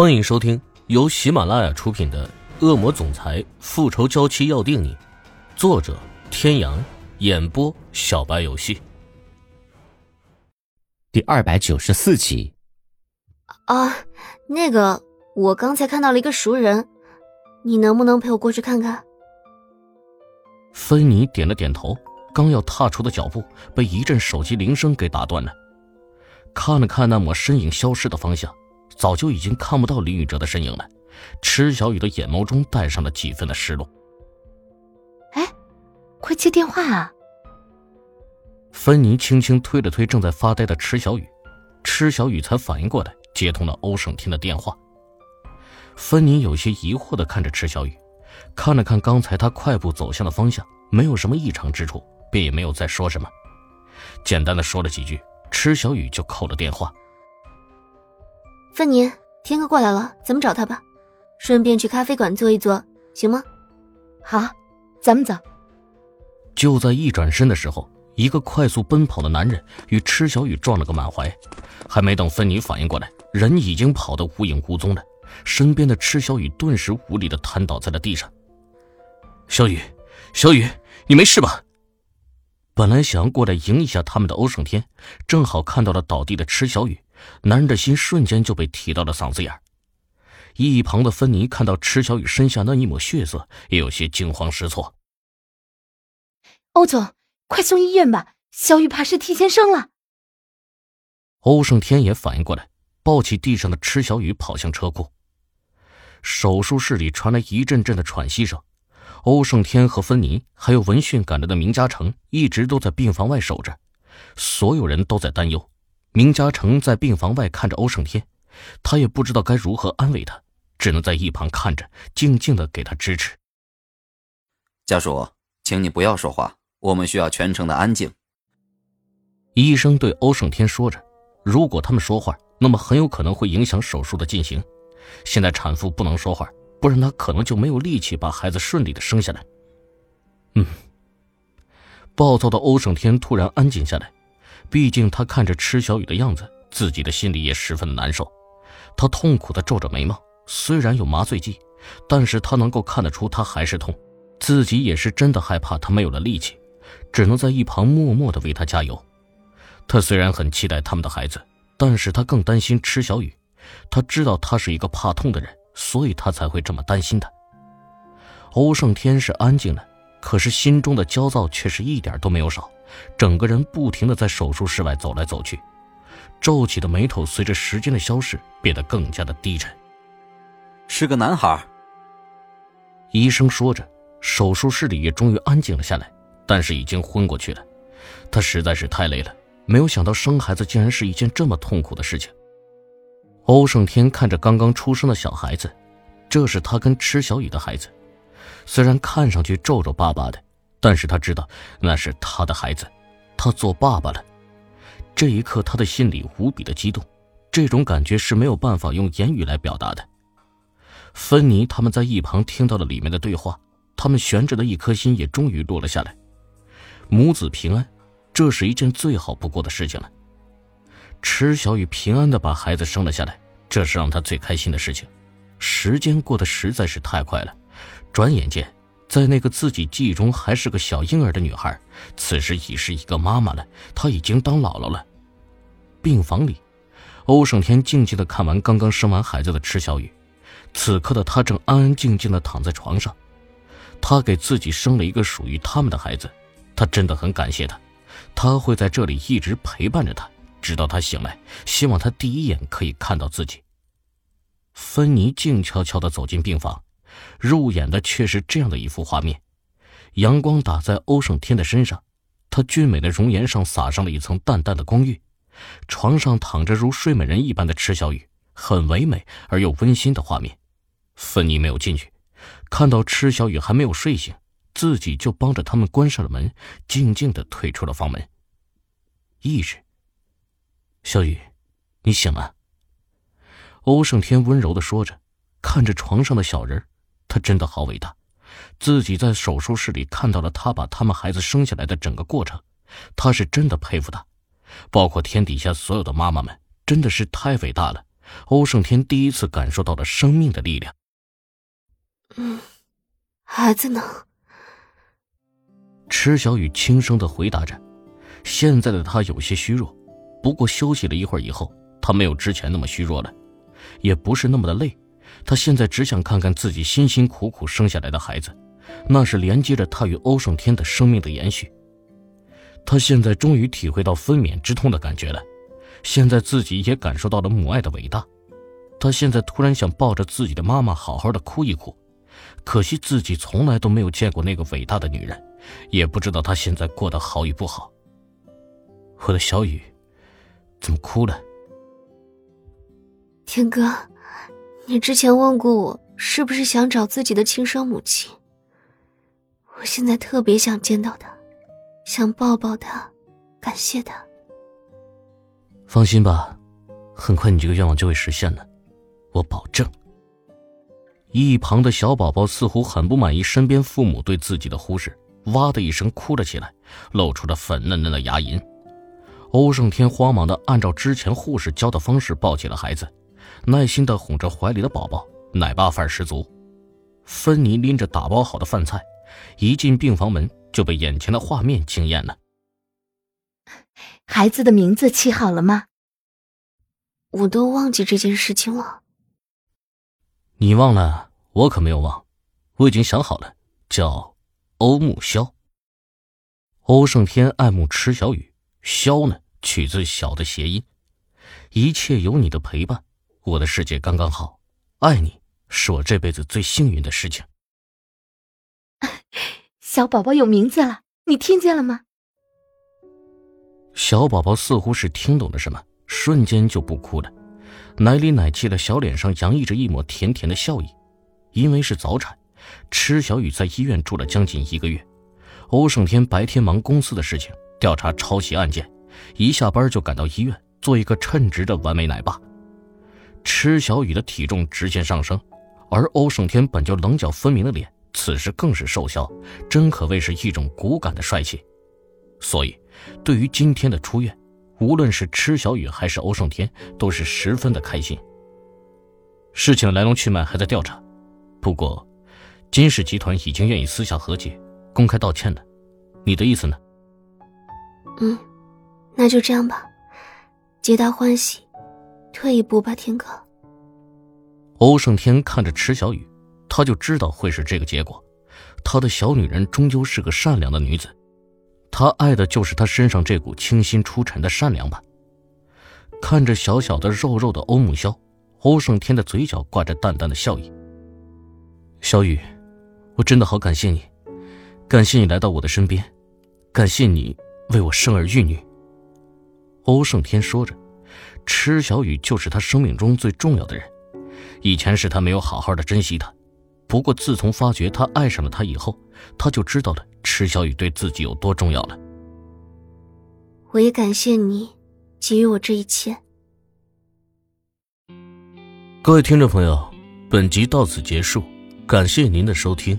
欢迎收听由喜马拉雅出品的《恶魔总裁复仇娇妻要定你》，作者：天阳，演播：小白游戏。第二百九十四集。啊，那个，我刚才看到了一个熟人，你能不能陪我过去看看？芬妮点了点头，刚要踏出的脚步被一阵手机铃声给打断了。看了看那抹身影消失的方向。早就已经看不到林宇哲的身影了，池小雨的眼眸中带上了几分的失落。哎，快接电话啊！芬妮轻轻推了推正在发呆的池小雨，池小雨才反应过来，接通了欧胜天的电话。芬妮有些疑惑的看着池小雨，看了看刚才他快步走向的方向，没有什么异常之处，便也没有再说什么，简单的说了几句，池小雨就扣了电话。芬妮，天哥过来了，咱们找他吧，顺便去咖啡馆坐一坐，行吗？好，咱们走。就在一转身的时候，一个快速奔跑的男人与池小雨撞了个满怀，还没等芬妮反应过来，人已经跑得无影无踪了。身边的池小雨顿时无力的瘫倒在了地上。小雨，小雨，你没事吧？本来想要过来迎一下他们的欧胜天，正好看到了倒地的池小雨。男人的心瞬间就被提到了嗓子眼一旁的芬妮看到池小雨身下那一抹血色，也有些惊慌失措。欧总，快送医院吧，小雨怕是提前生了。欧胜天也反应过来，抱起地上的池小雨跑向车库。手术室里传来一阵阵的喘息声。欧胜天和芬妮还有闻讯赶来的明嘉诚一直都在病房外守着，所有人都在担忧。明嘉诚在病房外看着欧胜天，他也不知道该如何安慰他，只能在一旁看着，静静的给他支持。家属，请你不要说话，我们需要全程的安静。医生对欧胜天说着：“如果他们说话，那么很有可能会影响手术的进行。现在产妇不能说话，不然她可能就没有力气把孩子顺利的生下来。”嗯。暴躁的欧胜天突然安静下来。毕竟他看着池小雨的样子，自己的心里也十分的难受。他痛苦的皱着眉毛，虽然有麻醉剂，但是他能够看得出他还是痛。自己也是真的害怕他没有了力气，只能在一旁默默的为他加油。他虽然很期待他们的孩子，但是他更担心池小雨。他知道他是一个怕痛的人，所以他才会这么担心他。欧胜天是安静的，可是心中的焦躁却是一点都没有少。整个人不停的在手术室外走来走去，皱起的眉头随着时间的消逝变得更加的低沉。是个男孩。医生说着，手术室里也终于安静了下来，但是已经昏过去了。他实在是太累了，没有想到生孩子竟然是一件这么痛苦的事情。欧胜天看着刚刚出生的小孩子，这是他跟池小雨的孩子，虽然看上去皱皱巴巴的。但是他知道那是他的孩子，他做爸爸了。这一刻，他的心里无比的激动，这种感觉是没有办法用言语来表达的。芬妮他们在一旁听到了里面的对话，他们悬着的一颗心也终于落了下来。母子平安，这是一件最好不过的事情了。池小雨平安的把孩子生了下来，这是让他最开心的事情。时间过得实在是太快了，转眼间。在那个自己记忆中还是个小婴儿的女孩，此时已是一个妈妈了。她已经当姥姥了。病房里，欧胜天静静的看完刚刚生完孩子的池小雨，此刻的他正安安静静的躺在床上。他给自己生了一个属于他们的孩子，他真的很感谢他。他会在这里一直陪伴着他，直到他醒来。希望他第一眼可以看到自己。芬妮静悄悄的走进病房。入眼的却是这样的一幅画面：阳光打在欧胜天的身上，他俊美的容颜上洒上了一层淡淡的光晕。床上躺着如睡美人一般的池小雨，很唯美而又温馨的画面。芬妮没有进去，看到池小雨还没有睡醒，自己就帮着他们关上了门，静静的退出了房门。翌日，小雨，你醒了。欧胜天温柔的说着，看着床上的小人他真的好伟大，自己在手术室里看到了他把他们孩子生下来的整个过程，他是真的佩服他，包括天底下所有的妈妈们，真的是太伟大了，欧胜天第一次感受到了生命的力量。嗯，孩子呢？池小雨轻声的回答着。现在的他有些虚弱，不过休息了一会儿以后，他没有之前那么虚弱了，也不是那么的累。他现在只想看看自己辛辛苦苦生下来的孩子，那是连接着他与欧胜天的生命的延续。他现在终于体会到分娩之痛的感觉了，现在自己也感受到了母爱的伟大。他现在突然想抱着自己的妈妈好好的哭一哭，可惜自己从来都没有见过那个伟大的女人，也不知道她现在过得好与不好。我的小雨，怎么哭了？天哥，你之前问过我，是不是想找自己的亲生母亲？我现在特别想见到她。想抱抱他，感谢他。放心吧，很快你这个愿望就会实现的，我保证。一旁的小宝宝似乎很不满意身边父母对自己的忽视，哇的一声哭了起来，露出了粉嫩嫩的牙龈。欧胜天慌忙的按照之前护士教的方式抱起了孩子，耐心的哄着怀里的宝宝，奶爸范儿十足。芬妮拎着打包好的饭菜，一进病房门。就被眼前的画面惊艳了。孩子的名字起好了吗？我都忘记这件事情了。你忘了，我可没有忘，我已经想好了，叫欧木萧。欧胜天爱慕池小雨，萧呢取自小的谐音。一切有你的陪伴，我的世界刚刚好。爱你是我这辈子最幸运的事情。小宝宝有名字了，你听见了吗？小宝宝似乎是听懂了什么，瞬间就不哭了，奶里奶气的小脸上洋溢着一抹甜甜的笑意。因为是早产，池小雨在医院住了将近一个月。欧胜天白天忙公司的事情，调查抄袭案件，一下班就赶到医院做一个称职的完美奶爸。池小雨的体重直线上升，而欧胜天本就棱角分明的脸。此时更是瘦削，真可谓是一种骨感的帅气。所以，对于今天的出院，无论是池小雨还是欧胜天，都是十分的开心。事情的来龙去脉还在调查，不过，金氏集团已经愿意私下和解、公开道歉了。你的意思呢？嗯，那就这样吧，皆大欢喜。退一步吧，天哥。欧胜天看着池小雨。他就知道会是这个结果，他的小女人终究是个善良的女子，他爱的就是她身上这股清新出尘的善良吧。看着小小的肉肉的欧木萧，欧胜天的嘴角挂着淡淡的笑意。小雨，我真的好感谢你，感谢你来到我的身边，感谢你为我生儿育女。欧胜天说着，池小雨就是他生命中最重要的人，以前是他没有好好的珍惜她。不过，自从发觉他爱上了他以后，他就知道了池小雨对自己有多重要了。我也感谢你给予我这一切。各位听众朋友，本集到此结束，感谢您的收听。